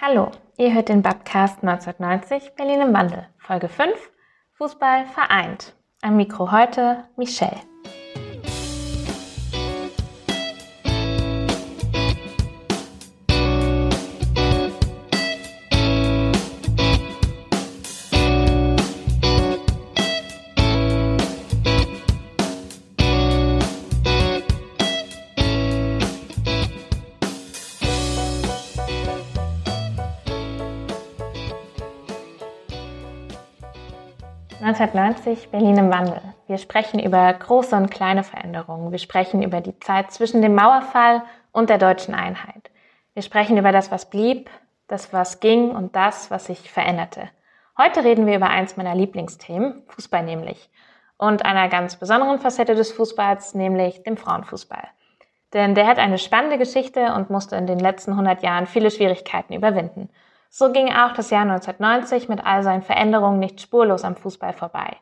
Hallo, ihr hört den Podcast 1990 Berlin im Wandel, Folge 5, Fußball vereint. Am Mikro heute Michelle. 1990 Berlin im Wandel. Wir sprechen über große und kleine Veränderungen. Wir sprechen über die Zeit zwischen dem Mauerfall und der deutschen Einheit. Wir sprechen über das, was blieb, das, was ging und das, was sich veränderte. Heute reden wir über eins meiner Lieblingsthemen, Fußball nämlich. Und einer ganz besonderen Facette des Fußballs, nämlich dem Frauenfußball. Denn der hat eine spannende Geschichte und musste in den letzten 100 Jahren viele Schwierigkeiten überwinden. So ging auch das Jahr 1990 mit all seinen Veränderungen nicht spurlos am Fußball vorbei.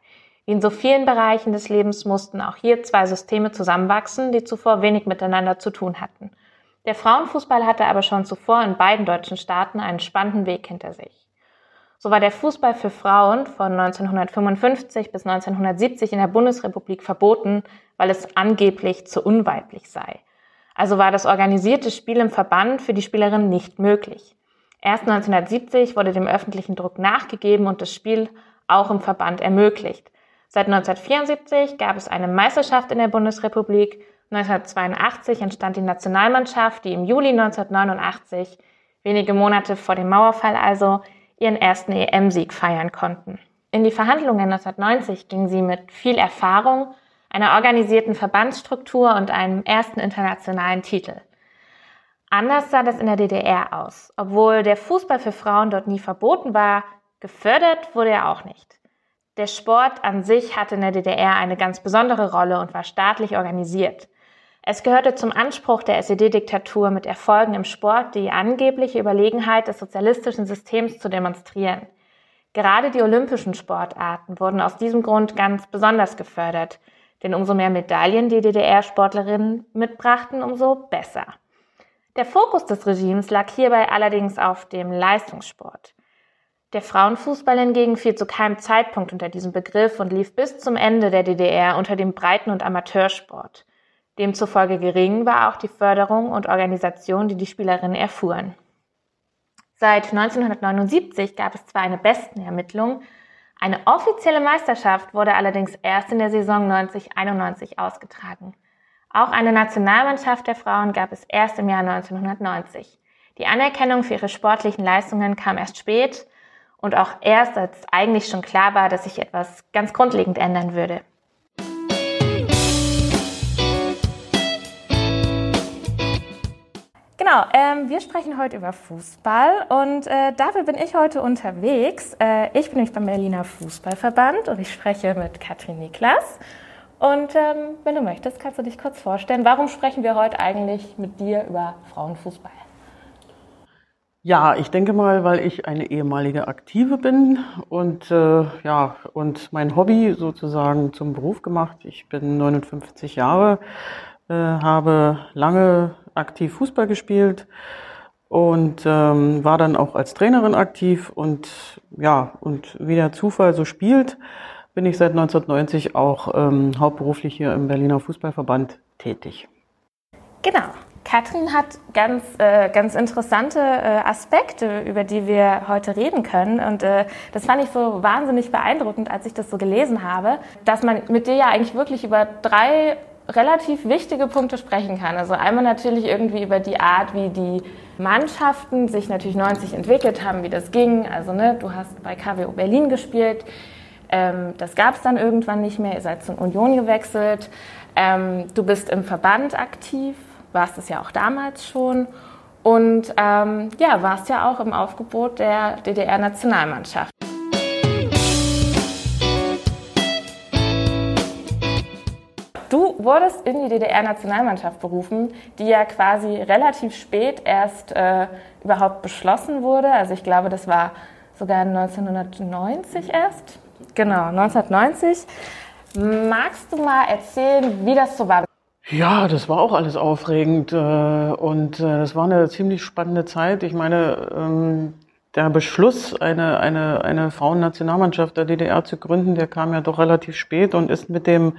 Wie in so vielen Bereichen des Lebens mussten auch hier zwei Systeme zusammenwachsen, die zuvor wenig miteinander zu tun hatten. Der Frauenfußball hatte aber schon zuvor in beiden deutschen Staaten einen spannenden Weg hinter sich. So war der Fußball für Frauen von 1955 bis 1970 in der Bundesrepublik verboten, weil es angeblich zu unweiblich sei. Also war das organisierte Spiel im Verband für die Spielerinnen nicht möglich. Erst 1970 wurde dem öffentlichen Druck nachgegeben und das Spiel auch im Verband ermöglicht. Seit 1974 gab es eine Meisterschaft in der Bundesrepublik. 1982 entstand die Nationalmannschaft, die im Juli 1989, wenige Monate vor dem Mauerfall also, ihren ersten EM-Sieg feiern konnten. In die Verhandlungen 1990 ging sie mit viel Erfahrung, einer organisierten Verbandsstruktur und einem ersten internationalen Titel. Anders sah das in der DDR aus. Obwohl der Fußball für Frauen dort nie verboten war, gefördert wurde er auch nicht. Der Sport an sich hatte in der DDR eine ganz besondere Rolle und war staatlich organisiert. Es gehörte zum Anspruch der SED-Diktatur, mit Erfolgen im Sport die angebliche Überlegenheit des sozialistischen Systems zu demonstrieren. Gerade die olympischen Sportarten wurden aus diesem Grund ganz besonders gefördert, denn umso mehr Medaillen die DDR-Sportlerinnen mitbrachten, umso besser. Der Fokus des Regimes lag hierbei allerdings auf dem Leistungssport. Der Frauenfußball hingegen fiel zu keinem Zeitpunkt unter diesem Begriff und lief bis zum Ende der DDR unter dem Breiten- und Amateursport. Demzufolge gering war auch die Förderung und Organisation, die die Spielerinnen erfuhren. Seit 1979 gab es zwar eine Bestenermittlung, eine offizielle Meisterschaft wurde allerdings erst in der Saison 90-91 ausgetragen. Auch eine Nationalmannschaft der Frauen gab es erst im Jahr 1990. Die Anerkennung für ihre sportlichen Leistungen kam erst spät und auch erst, als eigentlich schon klar war, dass sich etwas ganz grundlegend ändern würde. Genau, ähm, wir sprechen heute über Fußball und äh, dafür bin ich heute unterwegs. Äh, ich bin nämlich beim Berliner Fußballverband und ich spreche mit Katrin Niklas. Und ähm, wenn du möchtest, kannst du dich kurz vorstellen, warum sprechen wir heute eigentlich mit dir über Frauenfußball? Ja, ich denke mal, weil ich eine ehemalige Aktive bin und äh, ja und mein Hobby sozusagen zum Beruf gemacht. Ich bin 59 Jahre, äh, habe lange aktiv Fußball gespielt und ähm, war dann auch als Trainerin aktiv und ja und wie der Zufall so spielt, bin ich seit 1990 auch ähm, hauptberuflich hier im Berliner Fußballverband tätig. Genau. Katrin hat ganz, äh, ganz interessante äh, Aspekte, über die wir heute reden können. Und äh, das fand ich so wahnsinnig beeindruckend, als ich das so gelesen habe, dass man mit dir ja eigentlich wirklich über drei relativ wichtige Punkte sprechen kann. Also einmal natürlich irgendwie über die Art, wie die Mannschaften sich natürlich 90 entwickelt haben, wie das ging. Also ne, du hast bei KWO Berlin gespielt. Ähm, das gab es dann irgendwann nicht mehr. Ihr seid zur Union gewechselt. Ähm, du bist im Verband aktiv, warst es ja auch damals schon. Und ähm, ja, warst ja auch im Aufgebot der DDR-Nationalmannschaft. Du wurdest in die DDR-Nationalmannschaft berufen, die ja quasi relativ spät erst äh, überhaupt beschlossen wurde. Also ich glaube, das war sogar 1990 erst. Genau, 1990. Magst du mal erzählen, wie das so war? Ja, das war auch alles aufregend äh, und äh, das war eine ziemlich spannende Zeit. Ich meine, ähm, der Beschluss, eine, eine, eine Frauennationalmannschaft der DDR zu gründen, der kam ja doch relativ spät und ist mit dem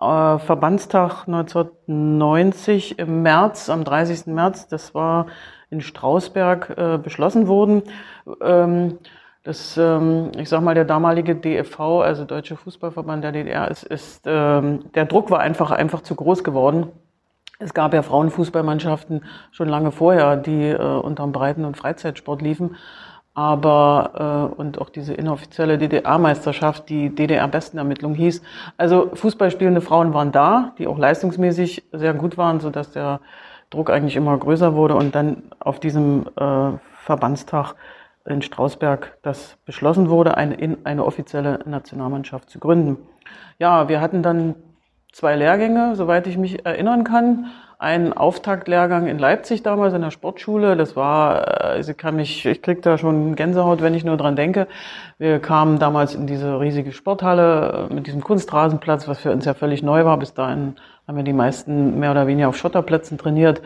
äh, Verbandstag 1990 im März, am 30. März, das war in Strausberg, beschlossen worden. Das, ähm, ich sag mal, der damalige DFV, also Deutsche Fußballverband der DDR, ist, ist ähm, der Druck war einfach, einfach zu groß geworden. Es gab ja Frauenfußballmannschaften schon lange vorher, die äh, unterm Breiten- und Freizeitsport liefen aber äh, und auch diese inoffizielle DDR-Meisterschaft, die DDR-Bestenermittlung hieß. Also Fußballspielende Frauen waren da, die auch leistungsmäßig sehr gut waren, so dass der Druck eigentlich immer größer wurde und dann auf diesem äh, Verbandstag in Strausberg das beschlossen wurde, eine, in, eine offizielle Nationalmannschaft zu gründen. Ja, wir hatten dann zwei Lehrgänge, soweit ich mich erinnern kann einen Auftaktlehrgang in Leipzig damals in der Sportschule. Das war, äh, ich kann mich, ich krieg da schon Gänsehaut, wenn ich nur dran denke. Wir kamen damals in diese riesige Sporthalle äh, mit diesem Kunstrasenplatz, was für uns ja völlig neu war. Bis dahin haben wir die meisten mehr oder weniger auf Schotterplätzen trainiert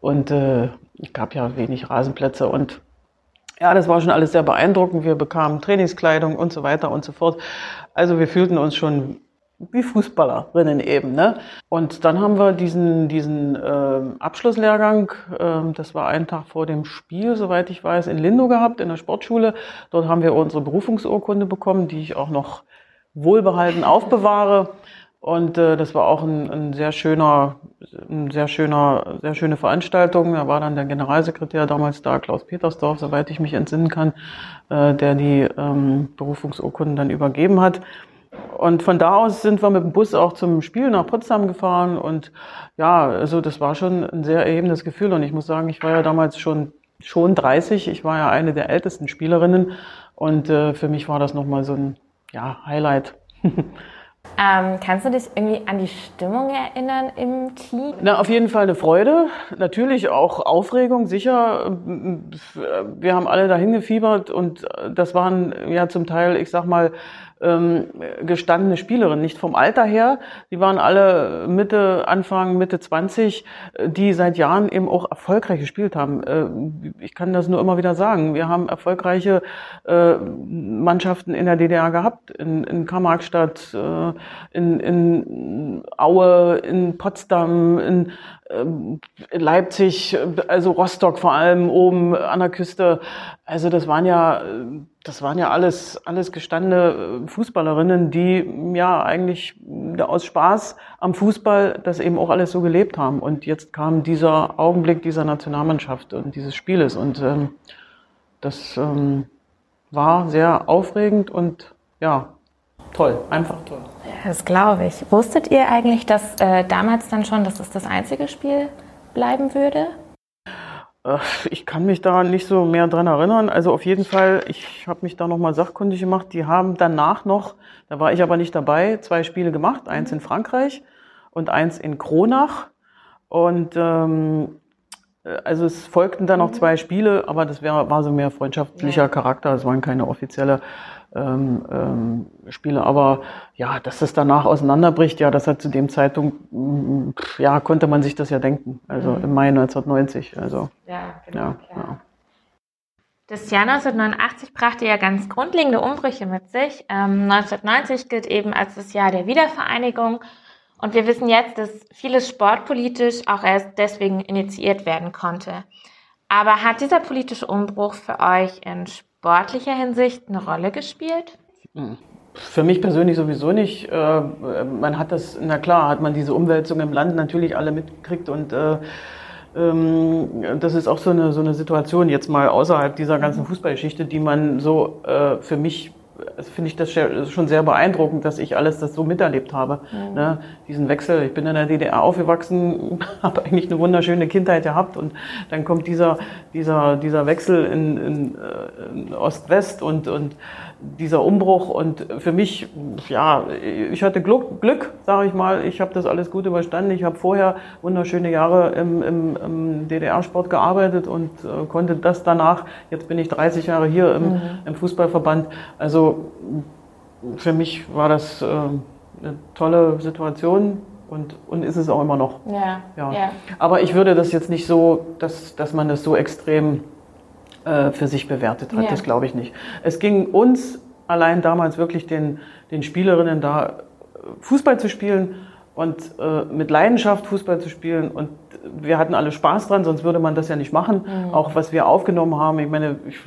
und äh, es gab ja wenig Rasenplätze und ja, das war schon alles sehr beeindruckend. Wir bekamen Trainingskleidung und so weiter und so fort. Also wir fühlten uns schon wie Fußballerinnen eben. Ne? Und dann haben wir diesen, diesen äh, Abschlusslehrgang, äh, das war einen Tag vor dem Spiel, soweit ich weiß, in Lindow gehabt, in der Sportschule. Dort haben wir unsere Berufungsurkunde bekommen, die ich auch noch wohlbehalten aufbewahre. Und äh, das war auch ein, ein sehr schöner, ein sehr schöner, sehr schöne Veranstaltung. Da war dann der Generalsekretär damals da, Klaus Petersdorf, soweit ich mich entsinnen kann, äh, der die ähm, Berufungsurkunden dann übergeben hat. Und von da aus sind wir mit dem Bus auch zum Spiel nach Potsdam gefahren. Und ja, also das war schon ein sehr erhebendes Gefühl. Und ich muss sagen, ich war ja damals schon, schon 30. Ich war ja eine der ältesten Spielerinnen. Und äh, für mich war das nochmal so ein ja, Highlight. Ähm, kannst du dich irgendwie an die Stimmung erinnern im Team? Na, auf jeden Fall eine Freude. Natürlich auch Aufregung, sicher. Wir haben alle dahin gefiebert und das waren ja zum Teil, ich sag mal, ähm, gestandene Spielerinnen, nicht vom Alter her. Die waren alle Mitte, Anfang, Mitte 20, die seit Jahren eben auch erfolgreich gespielt haben. Äh, ich kann das nur immer wieder sagen. Wir haben erfolgreiche äh, Mannschaften in der DDR gehabt, in, in Karl-Marx-Stadt, äh, in, in Aue, in Potsdam, in Leipzig, also Rostock vor allem oben an der Küste. Also das waren ja, das waren ja alles, alles gestandene äh, Fußballerinnen, die ja eigentlich aus Spaß am Fußball das eben auch alles so gelebt haben. Und jetzt kam dieser Augenblick dieser Nationalmannschaft und dieses Spieles und ähm, das ähm, war sehr aufregend und ja, toll, einfach toll. Das glaube ich. Wusstet ihr eigentlich, dass äh, damals dann schon, dass es das einzige Spiel bleiben würde? Äh, ich kann mich da nicht so mehr dran erinnern. Also auf jeden Fall, ich habe mich da nochmal sachkundig gemacht. Die haben danach noch, da war ich aber nicht dabei, zwei Spiele gemacht. Eins in Frankreich und eins in Kronach. Und ähm, äh, also es folgten dann noch mhm. zwei Spiele, aber das wär, war so mehr freundschaftlicher. Charakter. Es waren keine offizielle ähm, ähm, Spiele. Aber ja, dass das danach auseinanderbricht, ja, das hat zu dem Zeitpunkt, mm, ja, konnte man sich das ja denken. Also mhm. im Mai 1990. Also, ja, genau. Ja, ja. Das Jahr 1989 brachte ja ganz grundlegende Umbrüche mit sich. Ähm, 1990 gilt eben als das Jahr der Wiedervereinigung. Und wir wissen jetzt, dass vieles sportpolitisch auch erst deswegen initiiert werden konnte. Aber hat dieser politische Umbruch für euch in sportlicher Hinsicht eine Rolle gespielt? Für mich persönlich sowieso nicht. Äh, man hat das, na klar, hat man diese Umwälzung im Land natürlich alle mitgekriegt und äh, ähm, das ist auch so eine, so eine Situation jetzt mal außerhalb dieser ganzen Fußballgeschichte, die man so äh, für mich finde ich das schon sehr beeindruckend, dass ich alles das so miterlebt habe. Mhm. Ne? Diesen Wechsel, ich bin in der DDR aufgewachsen, habe eigentlich eine wunderschöne Kindheit gehabt und dann kommt dieser, dieser, dieser Wechsel in, in, in Ost-West und, und dieser Umbruch und für mich, ja, ich hatte Glück, Glück sage ich mal. Ich habe das alles gut überstanden. Ich habe vorher wunderschöne Jahre im, im, im DDR-Sport gearbeitet und äh, konnte das danach. Jetzt bin ich 30 Jahre hier im, mhm. im Fußballverband. Also für mich war das äh, eine tolle Situation Und, und ist es auch immer noch. Ja. Ja. ja. Aber ich würde das jetzt nicht so, dass, dass man das so extrem äh, für sich bewertet hat. Ja. Das glaube ich nicht. Es ging uns allein damals wirklich den, den Spielerinnen da äh, Fußball zu spielen und äh, mit Leidenschaft Fußball zu spielen. Und wir hatten alle Spaß dran, sonst würde man das ja nicht machen. Auch was wir aufgenommen haben. Ich meine, ich,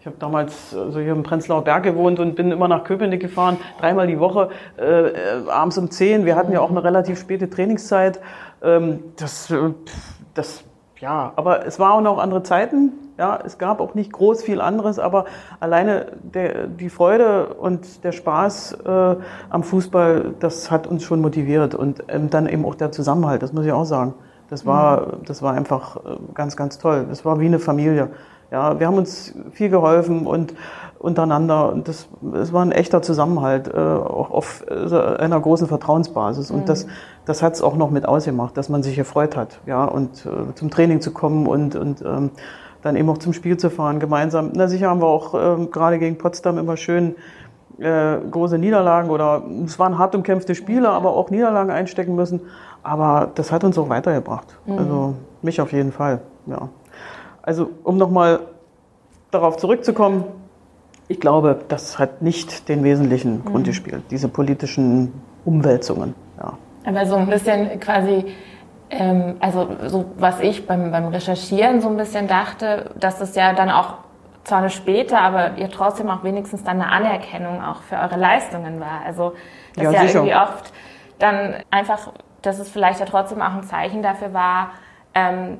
ich habe damals äh, so hier im Prenzlauer Berg gewohnt und bin immer nach Köpenick gefahren, dreimal die Woche, äh, abends um 10. Wir hatten ja auch eine relativ späte Trainingszeit. Ähm, das, das, ja, aber es waren auch noch andere Zeiten. Ja, es gab auch nicht groß viel anderes, aber alleine der, die Freude und der Spaß äh, am Fußball, das hat uns schon motiviert und ähm, dann eben auch der Zusammenhalt, das muss ich auch sagen. Das war, das war einfach äh, ganz, ganz toll. Das war wie eine Familie. Ja, wir haben uns viel geholfen und untereinander und das, es war ein echter Zusammenhalt, äh, auch auf äh, einer großen Vertrauensbasis und das, das hat es auch noch mit ausgemacht, dass man sich gefreut hat, ja und äh, zum Training zu kommen und und ähm, dann eben auch zum Spiel zu fahren gemeinsam. Na sicher haben wir auch ähm, gerade gegen Potsdam immer schön äh, große Niederlagen oder es waren hart umkämpfte Spiele, aber auch Niederlagen einstecken müssen. Aber das hat uns auch weitergebracht. Also mich auf jeden Fall. Ja. Also um nochmal darauf zurückzukommen, ich glaube, das hat nicht den wesentlichen Grund gespielt, diese politischen Umwälzungen. Aber so ein bisschen quasi, ähm, also so was ich beim, beim Recherchieren so ein bisschen dachte, dass es ja dann auch zwar eine später, aber ihr trotzdem auch wenigstens dann eine Anerkennung auch für eure Leistungen war. Also das Ja, ja, sicher. irgendwie oft dann einfach, dass es vielleicht ja trotzdem auch ein Zeichen dafür war, ähm,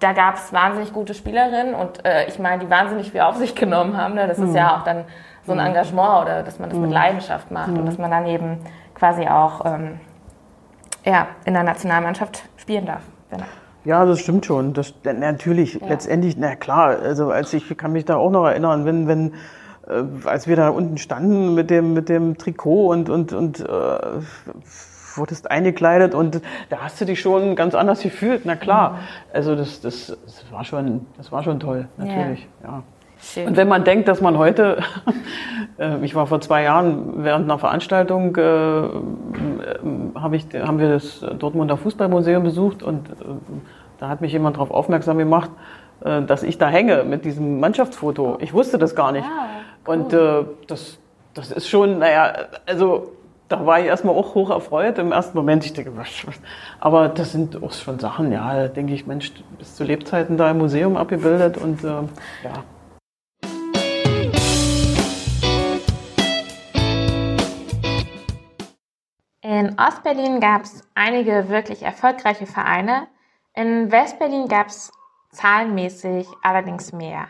da gab es wahnsinnig gute Spielerinnen und äh, ich meine, die wahnsinnig viel auf sich genommen haben. Ne? Das ist ja auch dann so ein Engagement oder dass man das mit Leidenschaft macht und dass man dann eben quasi auch ähm, ja, in der Nationalmannschaft spielen darf. Genau. Ja, das stimmt schon. Das, na, natürlich, letztendlich, na klar, also als ich kann mich da auch noch erinnern, wenn, wenn, äh, als wir da unten standen mit dem, mit dem Trikot und, und, und äh, wurdest eingekleidet und da hast du dich schon ganz anders gefühlt, na klar. Also das, das, das war schon, das war schon toll, natürlich, ja. Schön. Und wenn man denkt, dass man heute, äh, ich war vor zwei Jahren während einer Veranstaltung, äh, äh, hab ich, haben wir das Dortmunder Fußballmuseum besucht und äh, da hat mich jemand darauf aufmerksam gemacht, äh, dass ich da hänge mit diesem Mannschaftsfoto. Ich wusste das gar nicht. Ah, Und äh, das, das ist schon, naja, also da war ich erstmal auch hoch erfreut im ersten Moment. Ich denke, was, was. aber das sind auch schon Sachen, ja, da denke ich, Mensch, du bist zu Lebzeiten da im Museum abgebildet und ja. In Ostberlin gab es einige wirklich erfolgreiche Vereine. In Westberlin gab es zahlenmäßig allerdings mehr.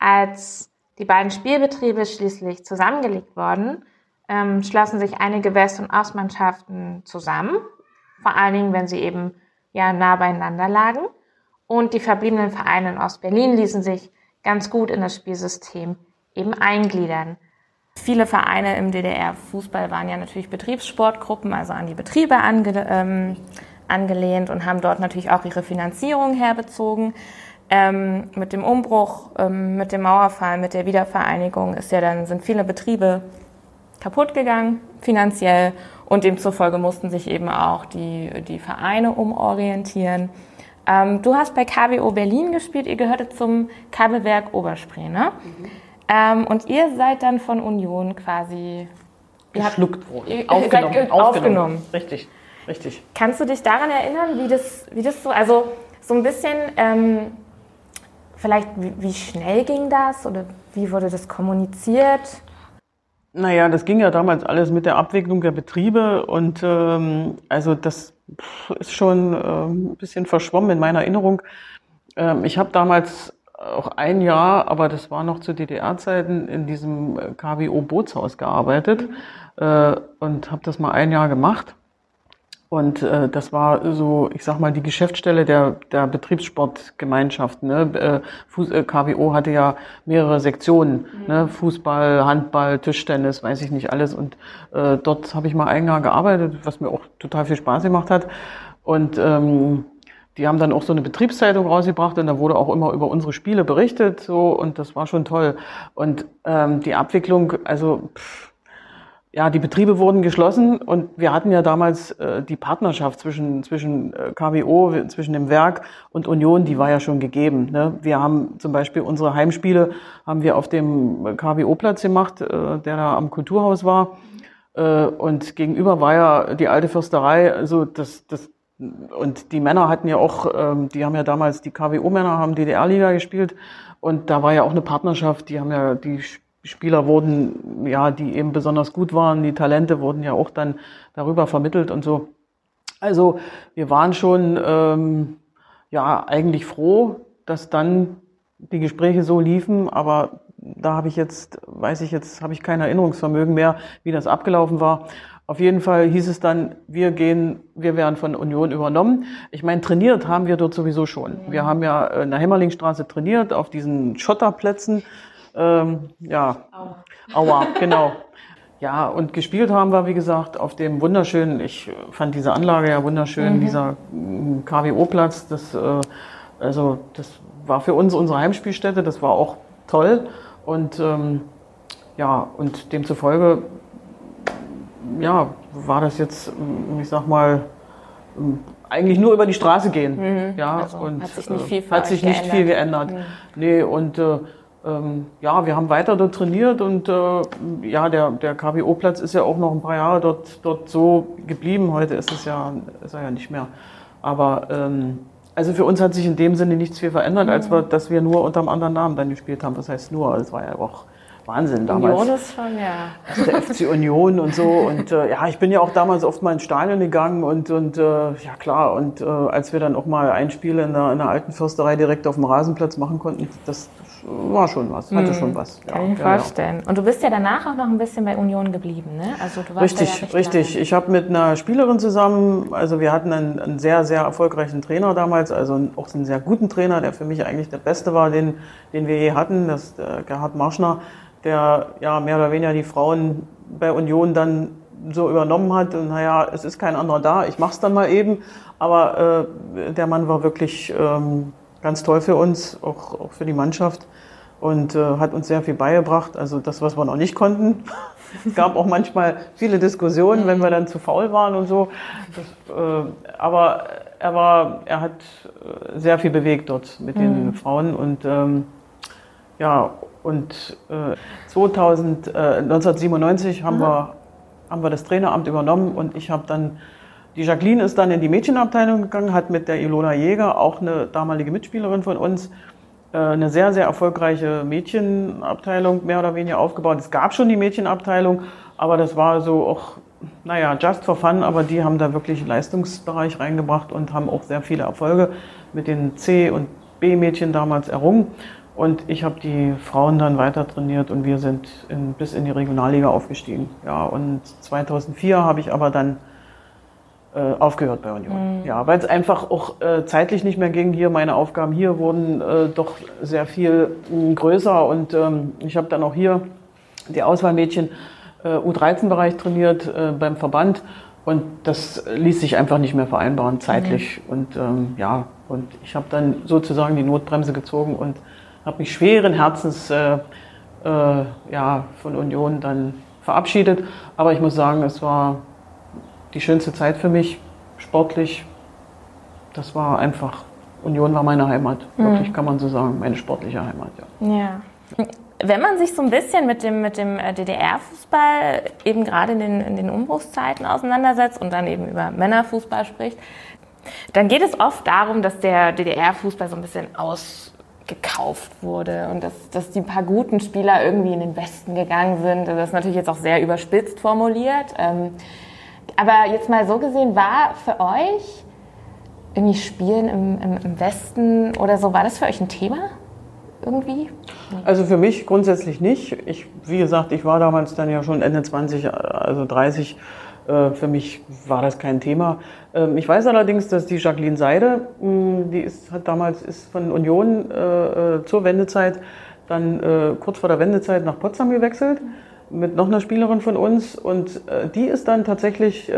Als die beiden Spielbetriebe schließlich zusammengelegt wurden, ähm, schlossen sich einige West- und Ostmannschaften zusammen, vor allen Dingen, wenn sie eben ja nah beieinander lagen. Und die verbliebenen Vereine in Ostberlin ließen sich ganz gut in das Spielsystem eben eingliedern. Viele Vereine im DDR-Fußball waren ja natürlich Betriebssportgruppen, also an die Betriebe ange ähm, angelehnt und haben dort natürlich auch ihre Finanzierung herbezogen. Ähm, mit dem Umbruch, ähm, mit dem Mauerfall, mit der Wiedervereinigung ist ja dann, sind viele Betriebe kaputt gegangen, finanziell, und demzufolge mussten sich eben auch die, die Vereine umorientieren. Ähm, du hast bei KBO Berlin gespielt, ihr gehörte zum Kabelwerk Oberspree, ne? Ähm, und ihr seid dann von Union quasi geschluckt worden. ihr- aufgenommen, ge- aufgenommen. Richtig, richtig. Kannst du dich daran erinnern, wie das, wie das so, also so ein bisschen, ähm, vielleicht wie, wie schnell ging das oder wie wurde das kommuniziert? Naja, das ging ja damals alles mit der Abwicklung der Betriebe und ähm, also das ist schon ähm, ein bisschen verschwommen in meiner Erinnerung. Ähm, ich habe damals auch ein Jahr, aber das war noch zu DDR-Zeiten, in diesem äh, KWO Bootshaus gearbeitet äh, und habe das mal ein Jahr gemacht. Und äh, das war so, ich sag mal, die Geschäftsstelle der, der Betriebssportgemeinschaft. Ne? Äh, Fuß, äh, KWO hatte ja mehrere Sektionen, ne? Fußball, Handball, Tischtennis, weiß ich nicht alles. Und äh, dort habe ich mal ein Jahr gearbeitet, was mir auch total viel Spaß gemacht hat. Und ähm, die haben dann auch so eine Betriebszeitung rausgebracht und da wurde auch immer über unsere Spiele berichtet so und das war schon toll. Und ähm, die Abwicklung, also pff, ja, die Betriebe wurden geschlossen und wir hatten ja damals äh, die Partnerschaft zwischen, zwischen äh, KWO, zwischen dem Werk und Union, die war ja schon gegeben. Ne? Wir haben zum Beispiel unsere Heimspiele haben wir auf dem KWO-Platz gemacht, äh, der da am Kulturhaus war. Äh, und gegenüber war ja die alte Fürsterei, also das, das und die Männer hatten ja auch, ähm, die haben ja damals, die KWO-Männer haben DDR-Liga gespielt und da war ja auch eine Partnerschaft, die haben ja, die Spieler wurden, ja, die eben besonders gut waren, die Talente wurden ja auch dann darüber vermittelt und so. Also wir waren schon ähm, ja eigentlich froh, dass dann die Gespräche so liefen, aber da habe ich jetzt, weiß ich jetzt, habe ich kein Erinnerungsvermögen mehr, wie das abgelaufen war. Auf jeden Fall hieß es dann, wir gehen, wir werden von Union übernommen. Ich meine, trainiert haben wir dort sowieso schon. Wir haben ja in der Hämmerlingstraße trainiert, auf diesen Schotterplätzen. Ähm, ja, Aua. Aua, genau. Ja, und gespielt haben wir, wie gesagt, auf dem wunderschönen, ich fand diese Anlage ja wunderschön, mhm. dieser mm, KWO-Platz, das, äh, also, das war für uns unsere Heimspielstätte, das war auch toll. Und ähm, ja, und demzufolge, ja, war das jetzt, ich sag mal, eigentlich nur über die Straße gehen. Mhm. Ja, also und hat sich nicht viel, äh, hat sich nicht geändert. viel geändert. Mhm. Nee, und äh, ähm, ja, wir haben weiter dort trainiert und äh, ja, der, der KBO-Platz ist ja auch noch ein paar Jahre dort, dort so geblieben. Heute ist es ja, ist er ja nicht mehr. Aber ähm, also für uns hat sich in dem Sinne nichts viel verändert, als wir, dass wir nur unter einem anderen Namen dann gespielt haben. Das heißt nur, es war ja auch Wahnsinn damals. Union ist schon, ja. Also der FC Union und so. Und äh, ja, ich bin ja auch damals oft mal ins Stadion gegangen und, und äh, ja klar. Und äh, als wir dann auch mal ein Spiel in der, in der alten Fürsterei direkt auf dem Rasenplatz machen konnten, das, war schon was, hatte mhm. schon was. Kann ja, ich mir ja, vorstellen. Ja. Und du bist ja danach auch noch ein bisschen bei Union geblieben, ne? Also du warst richtig, richtig. Lange. Ich habe mit einer Spielerin zusammen, also wir hatten einen, einen, sehr, sehr erfolgreichen Trainer damals, also auch einen sehr guten Trainer, der für mich eigentlich der beste war, den, den wir je hatten, das ist der Gerhard Marschner der ja mehr oder weniger die Frauen bei Union dann so übernommen hat. Und naja, es ist kein anderer da, ich mach's dann mal eben. Aber äh, der Mann war wirklich ähm, ganz toll für uns, auch, auch für die Mannschaft und äh, hat uns sehr viel beigebracht. Also das, was wir noch nicht konnten. es gab auch manchmal viele Diskussionen, wenn wir dann zu faul waren und so. Das, äh, aber er war, er hat äh, sehr viel bewegt dort mit den mhm. Frauen und ähm, ja, und äh, 2000, äh, 1997 haben wir, haben wir das Traineramt übernommen und ich habe dann, die Jacqueline ist dann in die Mädchenabteilung gegangen, hat mit der Ilona Jäger, auch eine damalige Mitspielerin von uns, äh, eine sehr, sehr erfolgreiche Mädchenabteilung mehr oder weniger aufgebaut. Es gab schon die Mädchenabteilung, aber das war so auch, naja, just for fun, aber die haben da wirklich Leistungsbereich reingebracht und haben auch sehr viele Erfolge mit den C- und B-Mädchen damals errungen. Und ich habe die Frauen dann weiter trainiert und wir sind in, bis in die Regionalliga aufgestiegen. Ja, und 2004 habe ich aber dann aufgehört bei Union. Mhm. Ja, weil es einfach auch äh, zeitlich nicht mehr ging. Hier meine Aufgaben hier wurden äh, doch sehr viel mh, größer und ähm, ich habe dann auch hier die Auswahlmädchen äh, U13-Bereich trainiert äh, beim Verband und das ließ sich einfach nicht mehr vereinbaren zeitlich. Mhm. Und ähm, ja, und ich habe dann sozusagen die Notbremse gezogen und habe mich schweren Herzens äh, äh, ja, von Union dann verabschiedet. Aber ich muss sagen, es war die schönste Zeit für mich, sportlich. Das war einfach, Union war meine Heimat. Mhm. Wirklich kann man so sagen, meine sportliche Heimat. Ja. ja. Wenn man sich so ein bisschen mit dem, mit dem äh, DDR-Fußball eben gerade in den, in den Umbruchszeiten auseinandersetzt und dann eben über Männerfußball spricht, dann geht es oft darum, dass der DDR-Fußball so ein bisschen aus gekauft wurde und dass, dass die paar guten Spieler irgendwie in den Westen gegangen sind. Das ist natürlich jetzt auch sehr überspitzt formuliert. Ähm, aber jetzt mal so gesehen, war für euch irgendwie Spielen im, im, im Westen oder so, war das für euch ein Thema? Irgendwie? Also für mich grundsätzlich nicht. Ich, wie gesagt, ich war damals dann ja schon Ende 20, also 30 äh, für mich war das kein Thema. Ähm, ich weiß allerdings, dass die Jacqueline Seide, die ist, hat damals ist von Union äh, äh, zur Wendezeit dann kurz vor der Wendezeit nach Potsdam gewechselt mit noch einer Spielerin von uns und die ist dann tatsächlich,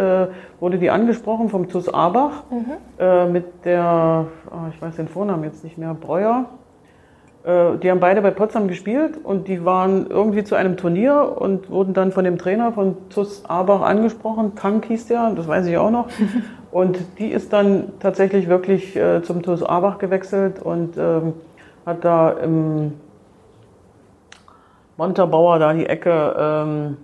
wurde die angesprochen vom TuS Arbach mhm. mit der, oh, ich weiß den Vornamen jetzt nicht mehr, Breuer Äh, die haben beide bei Potsdam gespielt und die waren irgendwie zu einem Turnier und wurden dann von dem Trainer von TuS Abach angesprochen. Tank hieß der, das weiß ich auch noch. Und die ist dann tatsächlich wirklich äh, zum TuS Abach gewechselt und ähm, hat da im Montabaur, da die Ecke, ähm,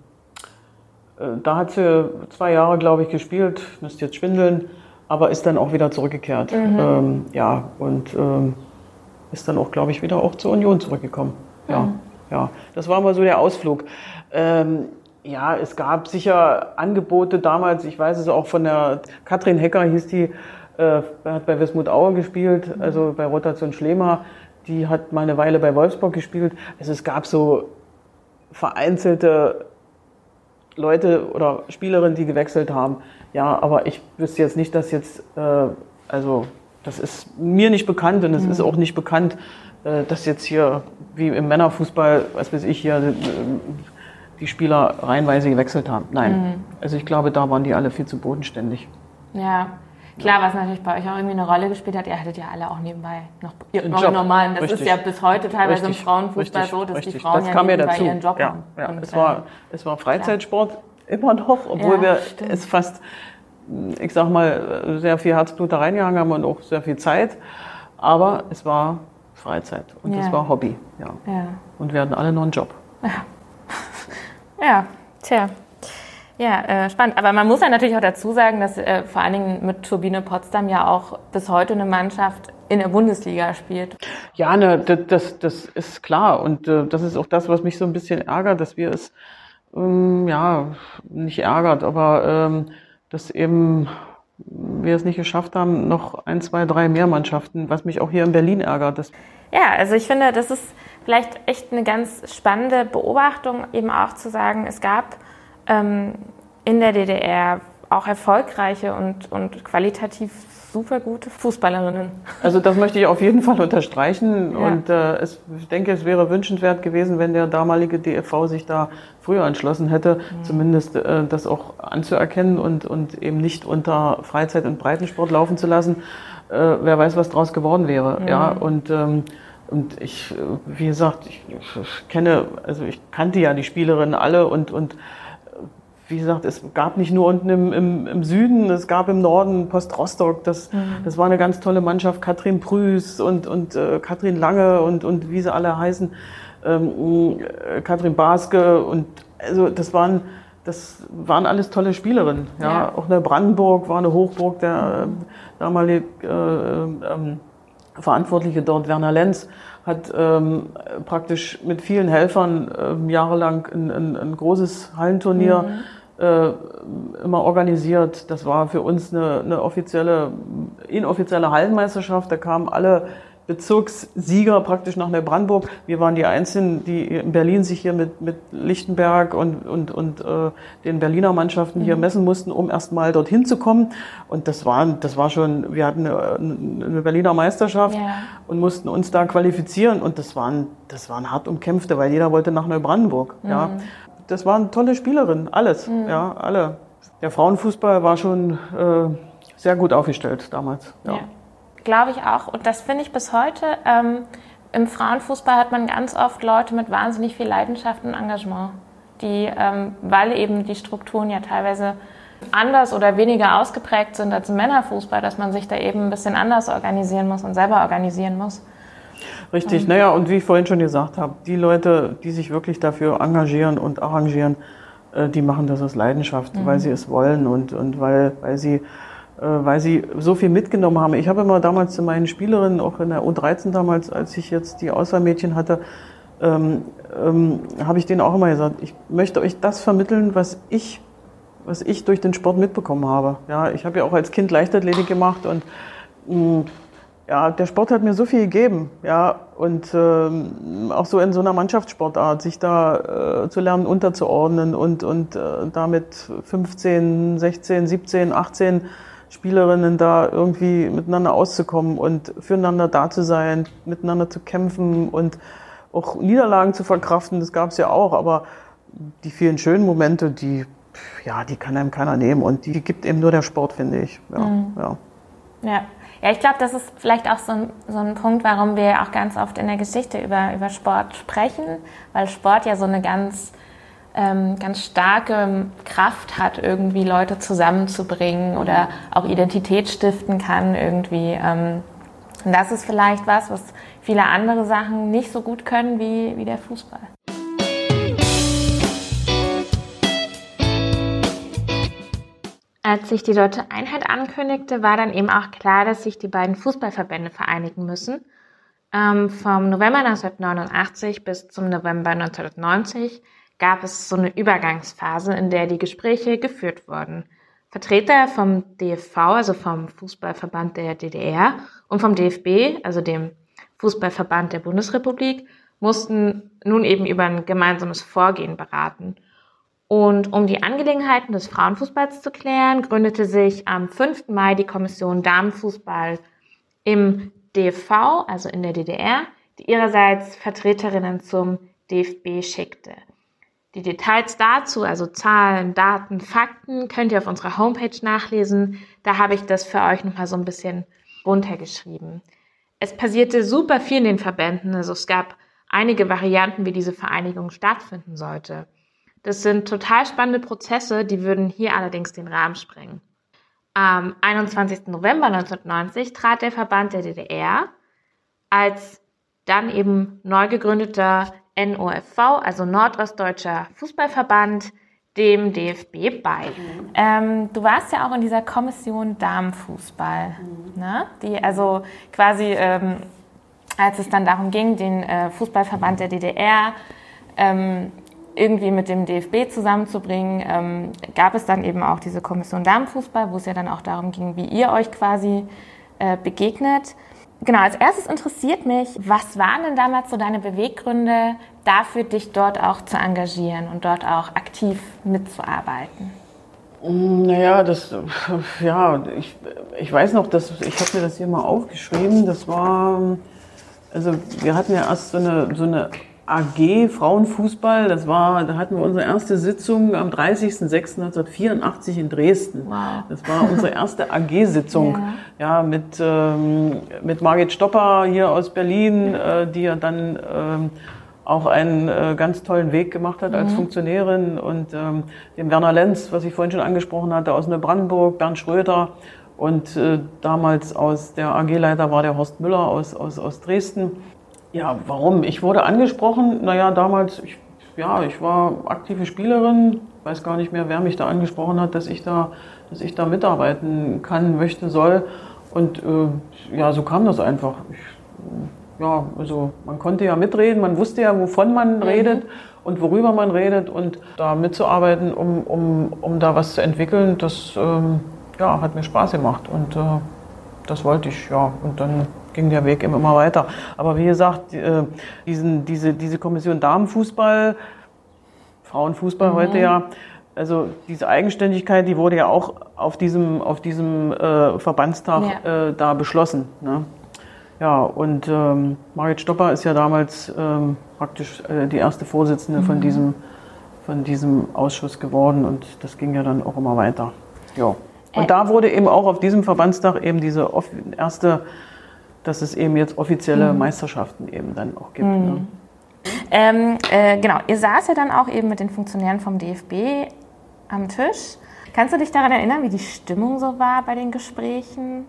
äh, da hat sie zwei Jahre, glaube ich, gespielt, müsste jetzt schwindeln, aber ist dann auch wieder zurückgekehrt. Mhm. Ähm, ja, und ähm, ist dann auch, glaube ich, wieder auch zur Union zurückgekommen. Ja, mhm. ja. Das war mal so der Ausflug. Ähm, ja, es gab sicher Angebote damals, ich weiß es auch von der Katrin Hecker hieß die, äh, hat bei Wismut Aue gespielt, also bei Rotation Schlema. Die hat mal eine Weile bei Wolfsburg gespielt. Also es gab so vereinzelte Leute oder Spielerinnen, die gewechselt haben. Ja, aber ich wüsste jetzt nicht, dass jetzt, äh, also das ist mir nicht bekannt und es mhm. ist auch nicht bekannt, äh, dass jetzt hier wie im Männerfußball, was weiß ich hier, äh, die Spieler reihenweise gewechselt haben. Nein. Mhm. Also ich glaube, da waren die alle viel zu bodenständig. Ja. Klar, was natürlich bei euch auch irgendwie eine Rolle gespielt hat, ihr hattet ja alle auch nebenbei noch ihren normalen. Das richtig. ist ja bis heute teilweise richtig. im Frauenfußball so, dass richtig. die Frauen das ja nebenbei dazu. ihren Job ja. haben. Ja. Und, es, war, es war Freizeitsport klar. immer noch, obwohl ja, wir stimmt. es fast, ich sag mal, sehr viel Herzblut da reingehangen haben und auch sehr viel Zeit. Aber es war Freizeit und es war Hobby. Ja. Und wir hatten alle noch einen Job. Ja. Ja, tja. Ja, äh, spannend. Aber man muss ja natürlich auch dazu sagen, dass äh, vor allen Dingen mit Turbine Potsdam ja auch bis heute eine Mannschaft in der Bundesliga spielt. Ja, ne, das, das ist klar. Und äh, das ist auch das, was mich so ein bisschen ärgert, dass wir es, ähm, ja, nicht ärgert, aber ähm, dass eben wir es nicht geschafft haben, noch ein, zwei, drei mehr Mannschaften, was mich auch hier in Berlin ärgert. Das ja, also ich finde, das ist vielleicht echt eine ganz spannende Beobachtung, eben auch zu sagen, es gab ähm, in der DDR auch erfolgreiche und, und qualitativ super gute Fußballerinnen. Also das möchte ich auf jeden Fall unterstreichen ja. und äh, es, ich denke, es wäre wünschenswert gewesen, wenn der damalige DFV sich da früher entschlossen hätte, mhm. zumindest äh, das auch anzuerkennen und, und eben nicht unter Freizeit- und Breitensport laufen zu lassen. Äh, wer weiß, was daraus geworden wäre. Mhm. Ja, und ähm, und ich, wie gesagt, ich, ich kenne, also ich kannte ja die Spielerinnen alle und, und wie gesagt, es gab nicht nur unten im, im, im Süden, es gab im Norden Post Rostock, das, mhm. das war eine ganz tolle Mannschaft, Katrin Prüß und, und äh, Katrin Lange und, und wie sie alle heißen, ähm, äh, Katrin Baske und also das waren, das waren alles tolle Spielerinnen. Ja, ja. auch eine Brandenburg war eine Hochburg, der mhm. äh, damalige äh, ähm, Verantwortliche dort, Werner Lenz, hat ähm, praktisch mit vielen Helfern ähm, jahrelang ein, ein, ein, großes Hallenturnier mhm. Äh, immer organisiert. Das war für uns eine, eine offizielle, inoffizielle Hallenmeisterschaft. Da kamen alle Bezirkssieger praktisch nach Neubrandenburg. Wir waren die Einzigen, die in Berlin sich hier mit, mit Lichtenberg und, und, und äh, den Berliner Mannschaften hier mhm. messen mussten, um erstmal dorthin zu kommen. Und das war, das war schon, wir hatten eine, eine Berliner Meisterschaft ja. und mussten uns da qualifizieren. Und das waren, das waren hart umkämpfte, weil jeder wollte nach Neubrandenburg. Mhm. Ja. Das waren tolle Spielerinnen, alles, mhm. ja, alle. Der Frauenfußball war schon äh, sehr gut aufgestellt damals. Ja. ja. Glaube ich auch. Und das finde ich bis heute. Ähm, Im Frauenfußball hat man ganz oft Leute mit wahnsinnig viel Leidenschaft und Engagement, die, ähm, weil eben die Strukturen ja teilweise anders oder weniger ausgeprägt sind als im Männerfußball, dass man sich da eben ein bisschen anders organisieren muss und selber organisieren muss. Richtig, naja, und wie ich vorhin schon gesagt habe, die Leute, die sich wirklich dafür engagieren und arrangieren, äh, die machen das aus Leidenschaft, mhm. weil sie es wollen und, und weil, weil sie äh, weil sie so viel mitgenommen haben. Ich habe immer damals zu meinen Spielerinnen, auch in der U13 damals, als ich jetzt die Auswahlmädchen hatte, ähm, ähm, habe ich denen auch immer gesagt, ich möchte euch das vermitteln, was ich, was ich durch den Sport mitbekommen habe. Ja, ich habe ja auch als Kind Leichtathletik gemacht und mh, mm, ja, der Sport hat mir so viel gegeben, ja, und ähm, auch so in so einer Mannschaftssportart, sich da äh, zu lernen, unterzuordnen und, und äh, damit 15, 16, 17, 18 Spielerinnen da irgendwie miteinander auszukommen und füreinander da zu sein, miteinander zu kämpfen und auch Niederlagen zu verkraften, das gab es ja auch, aber die vielen schönen Momente, die, ja, die kann einem keiner nehmen und die gibt eben nur der Sport, finde ich. Ja, mhm. ja. Ja. Ja, ich glaube, das ist vielleicht auch so ein, so ein Punkt, warum wir auch ganz oft in der Geschichte über, über Sport sprechen, weil Sport ja so eine ganz, ähm, ganz starke Kraft hat, irgendwie Leute zusammenzubringen oder auch Identität stiften kann irgendwie. Ähm, und das ist vielleicht was, was viele andere Sachen nicht so gut können wie, wie der Fußball. Als sich die Deutsche Einheit ankündigte, war dann eben auch klar, dass sich die beiden Fußballverbände vereinigen müssen. Ähm, vom November 1989 bis zum November 1990 gab es so eine Übergangsphase, in der die Gespräche geführt wurden. Vertreter vom DFV, also vom Fußballverband der DDR, und vom DFB, also dem Fußballverband der Bundesrepublik, mussten nun eben über ein gemeinsames Vorgehen beraten. Und um die Angelegenheiten des Frauenfußballs zu klären, gründete sich am 5. Mai die Kommission Damenfußball im DFV, also in der DDR, die ihrerseits Vertreterinnen zum DFB schickte. Die Details dazu, also Zahlen, Daten, Fakten, könnt ihr auf unserer Homepage nachlesen. Da habe ich das für euch nochmal so ein bisschen runtergeschrieben. Es passierte super viel in den Verbänden, also es gab einige Varianten, wie diese Vereinigung stattfinden sollte. Das sind total spannende Prozesse, die würden hier allerdings den Rahmen sprengen. Am 21. November 1990 trat der Verband der DDR als dann eben neu gegründeter NOFV, also Nordostdeutscher Fußballverband, dem DFB bei. Mhm. Ähm, du warst ja auch in dieser Kommission Damenfußball, mhm. ne? die also quasi, ähm, als es dann darum ging, den äh, Fußballverband der DDR ähm, irgendwie mit dem DFB zusammenzubringen, ähm, gab es dann eben auch diese Kommission Damenfußball, wo es ja dann auch darum ging, wie ihr euch quasi äh, begegnet. Genau, als erstes interessiert mich, was waren denn damals so deine Beweggründe dafür, dich dort auch zu engagieren und dort auch aktiv mitzuarbeiten? Mm, naja, das, ja, ich, ich weiß noch, dass, ich habe mir das hier mal aufgeschrieben, das war, also wir hatten ja erst so eine, so eine AG Frauenfußball. Das war, da hatten wir unsere erste Sitzung am 30.06.1984 in Dresden. Wow. Das war unsere erste AG-Sitzung. Ja. ja, mit, ähm, mit Margit Stopper hier aus Berlin, äh, die ja dann ähm, auch einen äh, ganz tollen Weg gemacht hat als mhm. Funktionärin und ähm, dem Werner Lenz, was ich vorhin schon angesprochen hatte, aus Neubrandenburg, Bernd Schröder und äh, damals aus der AG-Leiter war der Horst Müller aus, aus, aus Dresden. Ja, warum? Ich wurde angesprochen, naja, damals, ich, ja, ich war aktive Spielerin, weiß gar nicht mehr, wer mich da angesprochen hat, dass ich da, dass ich da mitarbeiten kann, möchte, soll. Und äh, ja, so kam das einfach. Ich, ja, also man konnte ja mitreden, man wusste ja, wovon man mhm. redet und worüber man redet und da mitzuarbeiten, um, um, um da was zu entwickeln, das ähm, ja, hat mir Spaß gemacht und äh, das wollte ich, ja. Und dann ging der Weg immer weiter. Aber wie gesagt, äh, diesen, diese, diese Kommission Damenfußball, Frauenfußball mhm. heute ja, also diese Eigenständigkeit, die wurde ja auch auf diesem, auf diesem äh, Verbandstag ja. äh, da beschlossen. Ne? Ja, und ähm, Marit Stopper ist ja damals ähm, praktisch äh, die erste Vorsitzende mhm. von, diesem, von diesem Ausschuss geworden und das ging ja dann auch immer weiter. Ja. Und da wurde eben auch auf diesem Verbandstag eben diese erste dass es eben jetzt offizielle mhm. Meisterschaften eben dann auch gibt. Mhm. Ne? Ähm, äh, genau, ihr saß ja dann auch eben mit den Funktionären vom DFB am Tisch. Kannst du dich daran erinnern, wie die Stimmung so war bei den Gesprächen?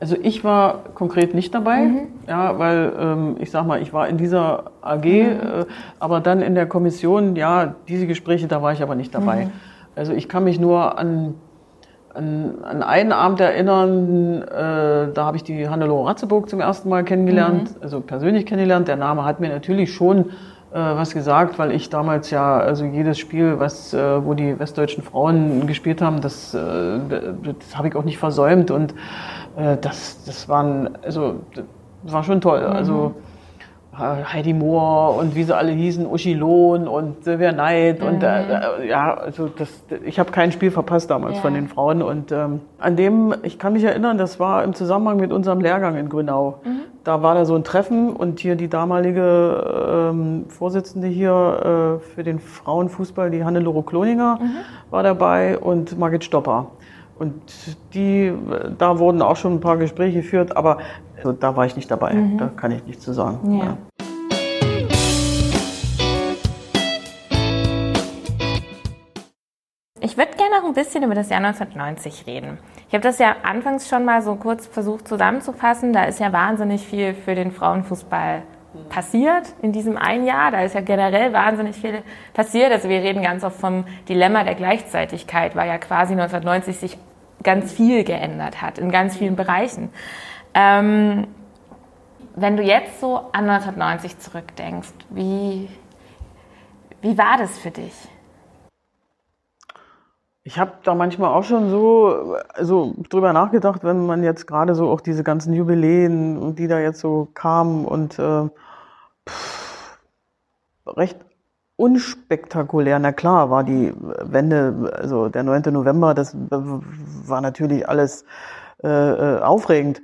Also ich war konkret nicht dabei, mhm. ja, weil ähm, ich sag mal, ich war in dieser AG, mhm. äh, aber dann in der Kommission, ja, diese Gespräche, da war ich aber nicht dabei. Mhm. Also ich kann mich nur an an, an einen Abend erinnern, äh, da habe ich die Hannelore Ratzeburg zum ersten Mal kennengelernt, mhm. also persönlich kennengelernt. Der Name hat mir natürlich schon äh, was gesagt, weil ich damals ja, also jedes Spiel, was, äh, wo die westdeutschen Frauen gespielt haben, das, äh, das habe ich auch nicht versäumt und das, das waren, also das war schon toll. Mhm. Also Heidi Moore und wie sie alle hießen, Uschi Lohn und Sylvia Neid mhm. und äh, äh, ja, also das, ich habe kein Spiel verpasst damals ja. von den Frauen und ähm, an dem, ich kann mich erinnern, das war im Zusammenhang mit unserem Lehrgang in Grünau. Mhm. Da war da so ein Treffen und hier die damalige ähm, Vorsitzende hier äh, für den Frauenfußball, die Hannelore Kloninger, mhm. war dabei und Margit Stopper. Und die, da wurden auch schon ein paar Gespräche geführt, aber also, da war ich nicht dabei. Mhm. Da kann ich nichts zu sagen. Ja. Ja. Ich würde gerne noch ein bisschen über das Jahr 1990 reden. Ich habe das ja anfangs schon mal so kurz versucht zusammenzufassen. Da ist ja wahnsinnig viel für den Frauenfußball passiert in diesem einen Jahr. Da ist ja generell wahnsinnig viel passiert. Also wir reden ganz oft vom Dilemma der Gleichzeitigkeit, weil ja quasi 1990 sich ganz viel geändert hat in ganz vielen Bereichen. Ähm, wenn du jetzt so an 1990 zurückdenkst, wie, wie war das für dich? Ich habe da manchmal auch schon so also drüber nachgedacht, wenn man jetzt gerade so auch diese ganzen Jubiläen, die da jetzt so kamen und äh, pff, recht unspektakulär. Na klar, war die Wende, also der 9. November, das war natürlich alles äh, äh, aufregend.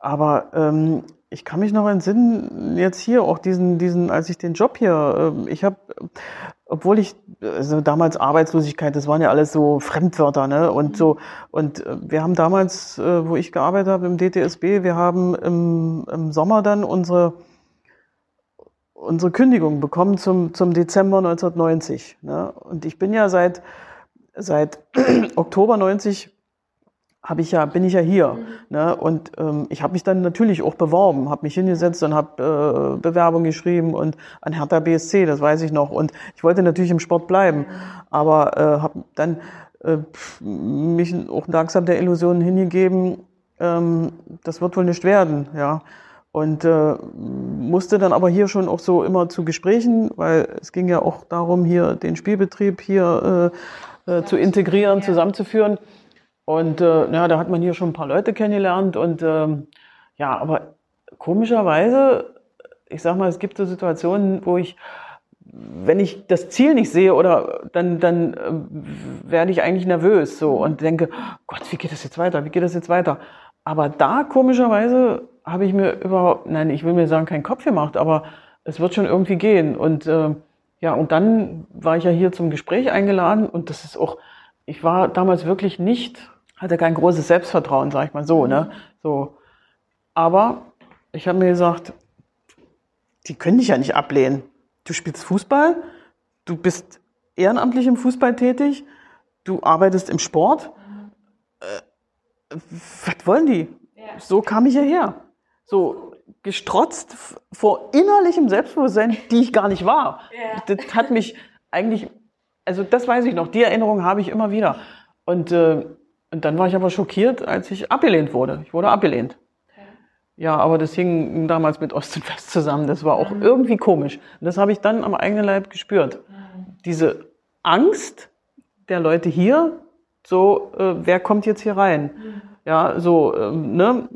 Aber ähm, ich kann mich noch entsinnen, jetzt hier auch diesen, diesen, als ich den Job hier, äh, ich habe obwohl ich, also damals Arbeitslosigkeit, das waren ja alles so Fremdwörter, ne? Und so, und äh, wir haben damals, äh, wo ich gearbeitet habe im DTSB, wir haben im, im Sommer dann unsere unsere Kündigung bekommen zum, zum Dezember 1990. Ne? Und ich bin ja seit, seit Oktober 90 habe ich ja, bin ich ja hier. Mhm. Ne? Und ähm, ich habe mich dann natürlich auch beworben, habe mich hingesetzt und habe äh, Bewerbung geschrieben und an Hertha BSC, das weiß ich noch. Und ich wollte natürlich im Sport bleiben, mhm. aber äh, habe dann äh, mich auch langsam der Illusion hingegeben, ähm, das wird wohl nicht werden, ja. Und äh, musste dann aber hier schon auch so immer zu Gesprächen, weil es ging ja auch darum, hier den Spielbetrieb hier äh, äh, zu integrieren, zusammenzuführen. Und äh, ja, da hat man hier schon ein paar Leute kennengelernt und ähm, ja, aber komischerweise, ich sag mal, es gibt so Situationen, wo ich, wenn ich das Ziel nicht sehe oder dann, dann äh, werde ich eigentlich nervös so und denke, Gott, wie geht das jetzt weiter? Wie geht das jetzt weiter? Aber da komischerweise habe ich mir überhaupt, nein, ich will mir sagen, keinen Kopf gemacht, aber es wird schon irgendwie gehen. Und äh, ja, und dann war ich ja hier zum Gespräch eingeladen und das ist auch, ich war damals wirklich nicht hatte kein großes Selbstvertrauen, sag ich mal so, ne? So. Aber ich habe mir gesagt, die können dich ja nicht ablehnen. Du spielst Fußball, du bist ehrenamtlich im Fußball tätig, du arbeitest im Sport. Äh, was wollen die? Ja. So kam ich hierher. So gestrotzt vor innerlichem Selbstbewusstsein, die ich gar nicht war. Ja. Das hat mich eigentlich, also das weiß ich noch, die Erinnerung habe ich immer wieder. Und äh, und dann war ich aber schockiert, als ich abgelehnt wurde. Ich wurde abgelehnt. Ja, aber das hing damals mit Ost und West zusammen. Das war auch mhm. irgendwie komisch. Und das habe ich dann am eigenen Leib gespürt. Mhm. Diese Angst der Leute hier, so, äh, wer kommt jetzt hier rein? Mhm. Ja, so, ähm, ne,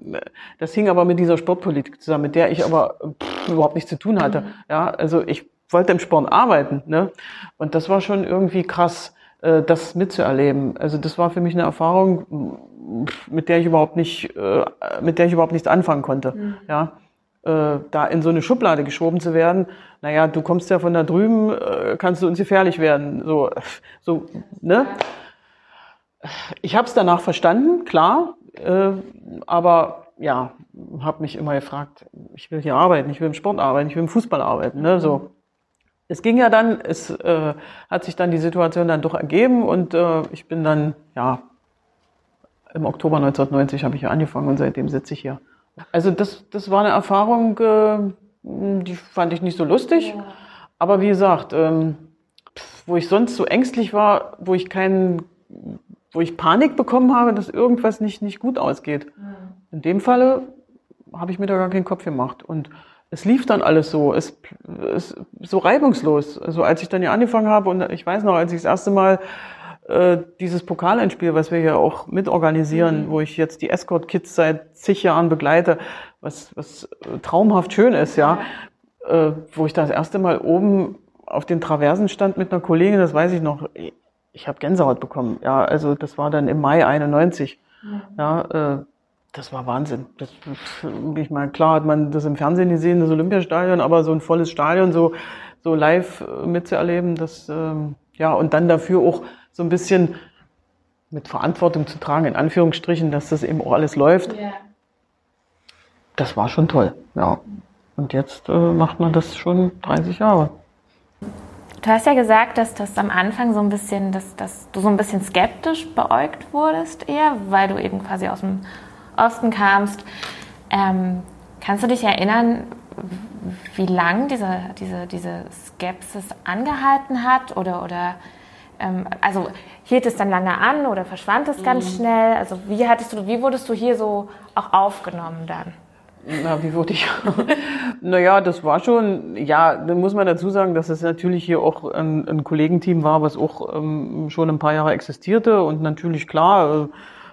das hing aber mit dieser Sportpolitik zusammen, mit der ich aber pff, überhaupt nichts zu tun hatte. Mhm. Ja, also ich wollte im Sport arbeiten, ne, und das war schon irgendwie krass das mitzuerleben. Also das war für mich eine Erfahrung, mit der ich überhaupt nicht, äh, mit der ich überhaupt nichts anfangen konnte. Mhm. Ja, äh, da in so eine Schublade geschoben zu werden. Naja, du kommst ja von da drüben, äh, kannst du uns gefährlich werden. So, so, ne? Ich habe es danach verstanden, klar, äh, aber ja, habe mich immer gefragt, ich will hier arbeiten, ich will im Sport arbeiten, ich will im Fußball arbeiten, ne? So es ging ja dann, es äh, hat sich dann die Situation dann doch ergeben und äh, ich bin dann, ja, im Oktober 1990 habe ich ja angefangen und seitdem sitze ich hier. Also das, das war eine Erfahrung, äh, die fand ich nicht so lustig. Ja. Aber wie gesagt, ähm, wo ich sonst so ängstlich war, wo ich keinen, wo ich Panik bekommen habe, dass irgendwas nicht, nicht gut ausgeht. Ja. In dem Falle habe ich mir da gar keinen Kopf gemacht. Und es lief dann alles so, es, es so reibungslos. Also als ich dann hier angefangen habe und ich weiß noch, als ich das erste Mal äh, dieses Pokalendspiel, was wir hier auch mitorganisieren, mhm. wo ich jetzt die Escort Kids seit zig Jahren begleite, was, was traumhaft schön ist, ja, äh, wo ich das erste Mal oben auf den Traversen stand mit einer Kollegin, das weiß ich noch, ich habe Gänsehaut bekommen. Ja, also das war dann im Mai 91. Mhm. Ja, äh, das war Wahnsinn. Das, ich meine, klar hat man das im Fernsehen gesehen, das Olympiastadion, aber so ein volles Stadion so, so live äh, mitzuerleben, das, ähm, ja, und dann dafür auch so ein bisschen mit Verantwortung zu tragen, in Anführungsstrichen, dass das eben auch alles läuft. Ja. Das war schon toll, ja. Und jetzt äh, macht man das schon 30 Jahre. Du hast ja gesagt, dass das am Anfang so ein bisschen, dass, dass du so ein bisschen skeptisch beäugt wurdest eher, weil du eben quasi aus dem Osten kamst. Ähm, kannst du dich erinnern, wie lang diese, diese, diese Skepsis angehalten hat oder, oder ähm, also hielt es dann lange an oder verschwand es ganz mhm. schnell? Also wie hattest du, wie wurdest du hier so auch aufgenommen dann? Na, wie wurde ich? naja, das war schon, ja, dann muss man dazu sagen, dass es natürlich hier auch ein, ein Kollegenteam war, was auch ähm, schon ein paar Jahre existierte und natürlich klar, äh,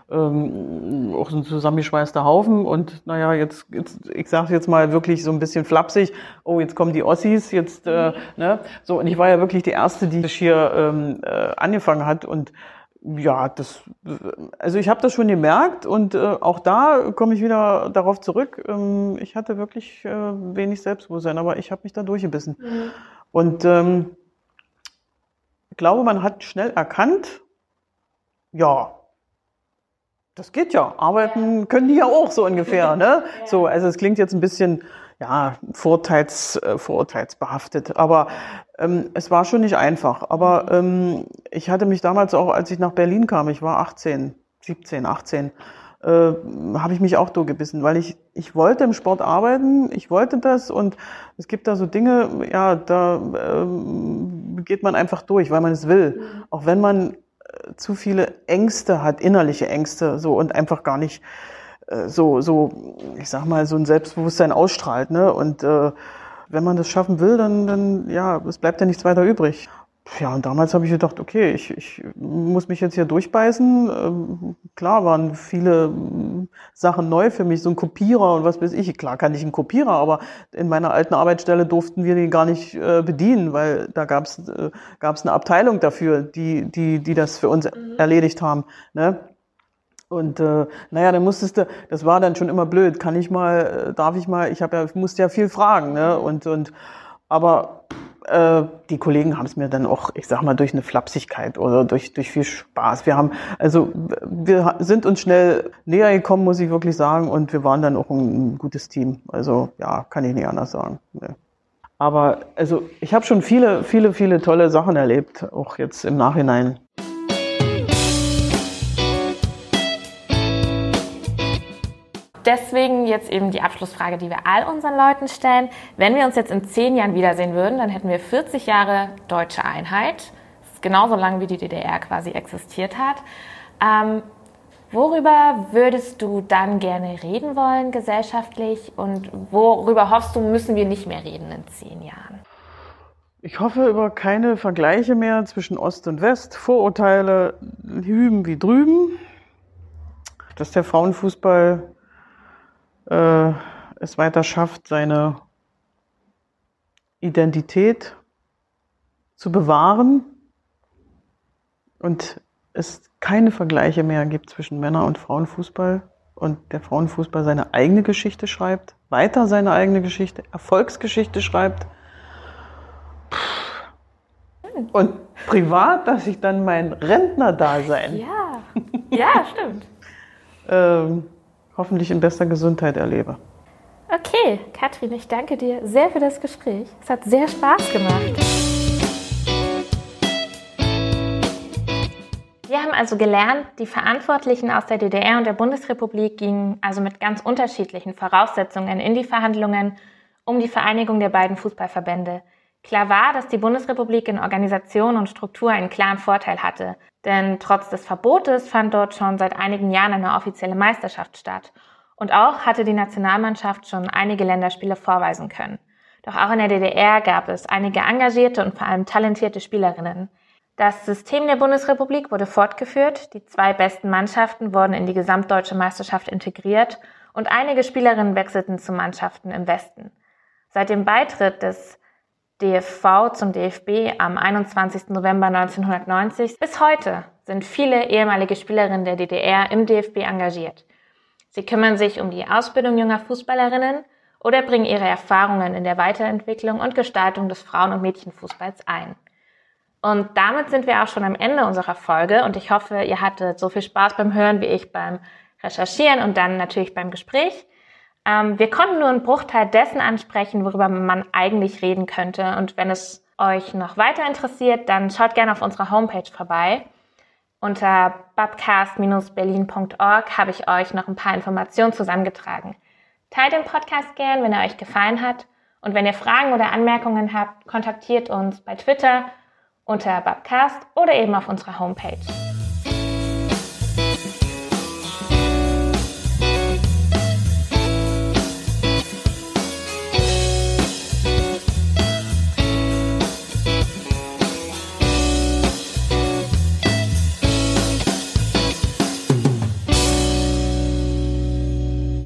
ähm, auch so ein zusammengeschweißter Haufen und naja, jetzt, jetzt ich sage jetzt mal wirklich so ein bisschen flapsig, oh, jetzt kommen die Ossis, jetzt, äh, ne, so, und ich war ja wirklich die Erste, die hier ähm, äh, angefangen hat und ja, das, also ich habe das schon gemerkt und äh, auch da komme ich wieder darauf zurück. Ähm, ich hatte wirklich äh, wenig Selbstbewusstsein, aber ich habe mich da durchgebissen. Mhm. Und ähm, ich glaube, man hat schnell erkannt, ja, das geht ja. Arbeiten ja. können die ja auch so ungefähr, ne? Ja. So, also es klingt jetzt ein bisschen, ja, vorteils, äh, vorurteilsbehaftet, aber ähm, es war schon nicht einfach. Aber mhm. ähm, ich hatte mich damals auch, als ich nach Berlin kam, ich war 18, 17, 18, äh, habe ich mich auch durchgebissen, weil ich, ich wollte im Sport arbeiten, ich wollte das und es gibt da so Dinge, ja, da äh, geht man einfach durch, weil man es will. Mhm. Auch wenn man zu viele Ängste hat, innerliche Ängste, so und einfach gar nicht äh, so, so, ich sag mal, so ein Selbstbewusstsein ausstrahlt, ne? Und äh, wenn man das schaffen will, dann, dann ja, es bleibt ja nichts weiter übrig. Ja, und damals habe ich gedacht, okay, ich, ich muss mich jetzt hier durchbeißen. Ähm, klar waren viele Sachen neu für mich, so ein Kopierer und was weiß ich. Klar kann ich einen Kopierer, aber in meiner alten Arbeitsstelle durften wir den gar nicht äh, bedienen, weil da gab es äh, gab's eine Abteilung dafür, die, die, die das für uns mhm. erledigt haben. Ne? Und äh, naja, dann musstest du, das war dann schon immer blöd. Kann ich mal, äh, darf ich mal, ich habe ja, musste ja viel fragen, ne? Und, und aber äh, die Kollegen haben es mir dann auch, ich sag mal, durch eine Flapsigkeit oder durch, durch viel Spaß. Wir haben, also wir sind uns schnell näher gekommen, muss ich wirklich sagen, und wir waren dann auch ein, ein gutes Team. Also ja, kann ich nicht anders sagen. Nee. Aber also ich habe schon viele, viele, viele tolle Sachen erlebt, auch jetzt im Nachhinein. Deswegen jetzt eben die Abschlussfrage, die wir all unseren Leuten stellen. Wenn wir uns jetzt in zehn Jahren wiedersehen würden, dann hätten wir 40 Jahre deutsche Einheit. Das ist genauso lang, wie die DDR quasi existiert hat. Ähm, worüber würdest du dann gerne reden wollen gesellschaftlich und worüber hoffst du, müssen wir nicht mehr reden in zehn Jahren? Ich hoffe über keine Vergleiche mehr zwischen Ost und West, Vorurteile hüben wie drüben, dass der Frauenfußball äh, es weiter schafft, seine Identität zu bewahren und es keine Vergleiche mehr gibt zwischen Männer- und Frauenfußball und der Frauenfußball seine eigene Geschichte schreibt, weiter seine eigene Geschichte, Erfolgsgeschichte schreibt. Und privat, dass ich dann mein Rentnerdasein. Ja, ja, stimmt. ähm, hoffentlich in bester Gesundheit erlebe. Okay, Katrin, ich danke dir sehr für das Gespräch. Es hat sehr Spaß gemacht. Wir haben also gelernt, die Verantwortlichen aus der DDR und der Bundesrepublik gingen also mit ganz unterschiedlichen Voraussetzungen in die Verhandlungen um die Vereinigung der beiden Fußballverbände. Klar war, dass die Bundesrepublik in Organisation und Struktur einen klaren Vorteil hatte, denn trotz des Verbotes fand dort schon seit einigen Jahren eine offizielle Meisterschaft statt. Und auch hatte die Nationalmannschaft schon einige Länderspiele vorweisen können. Doch auch in der DDR gab es einige engagierte und vor allem talentierte Spielerinnen. Das System der Bundesrepublik wurde fortgeführt, die zwei besten Mannschaften wurden in die gesamtdeutsche Meisterschaft integriert und einige Spielerinnen wechselten zu Mannschaften im Westen. Seit dem Beitritt des DFV zum DFB am 21. November 1990. Bis heute sind viele ehemalige Spielerinnen der DDR im DFB engagiert. Sie kümmern sich um die Ausbildung junger Fußballerinnen oder bringen ihre Erfahrungen in der Weiterentwicklung und Gestaltung des Frauen- und Mädchenfußballs ein. Und damit sind wir auch schon am Ende unserer Folge und ich hoffe, ihr hattet so viel Spaß beim Hören wie ich beim Recherchieren und dann natürlich beim Gespräch. Ähm, wir konnten nur einen Bruchteil dessen ansprechen, worüber man eigentlich reden könnte. Und wenn es euch noch weiter interessiert, dann schaut gerne auf unserer Homepage vorbei. Unter babcast-berlin.org habe ich euch noch ein paar Informationen zusammengetragen. Teilt den Podcast gern, wenn er euch gefallen hat. Und wenn ihr Fragen oder Anmerkungen habt, kontaktiert uns bei Twitter unter babcast oder eben auf unserer Homepage.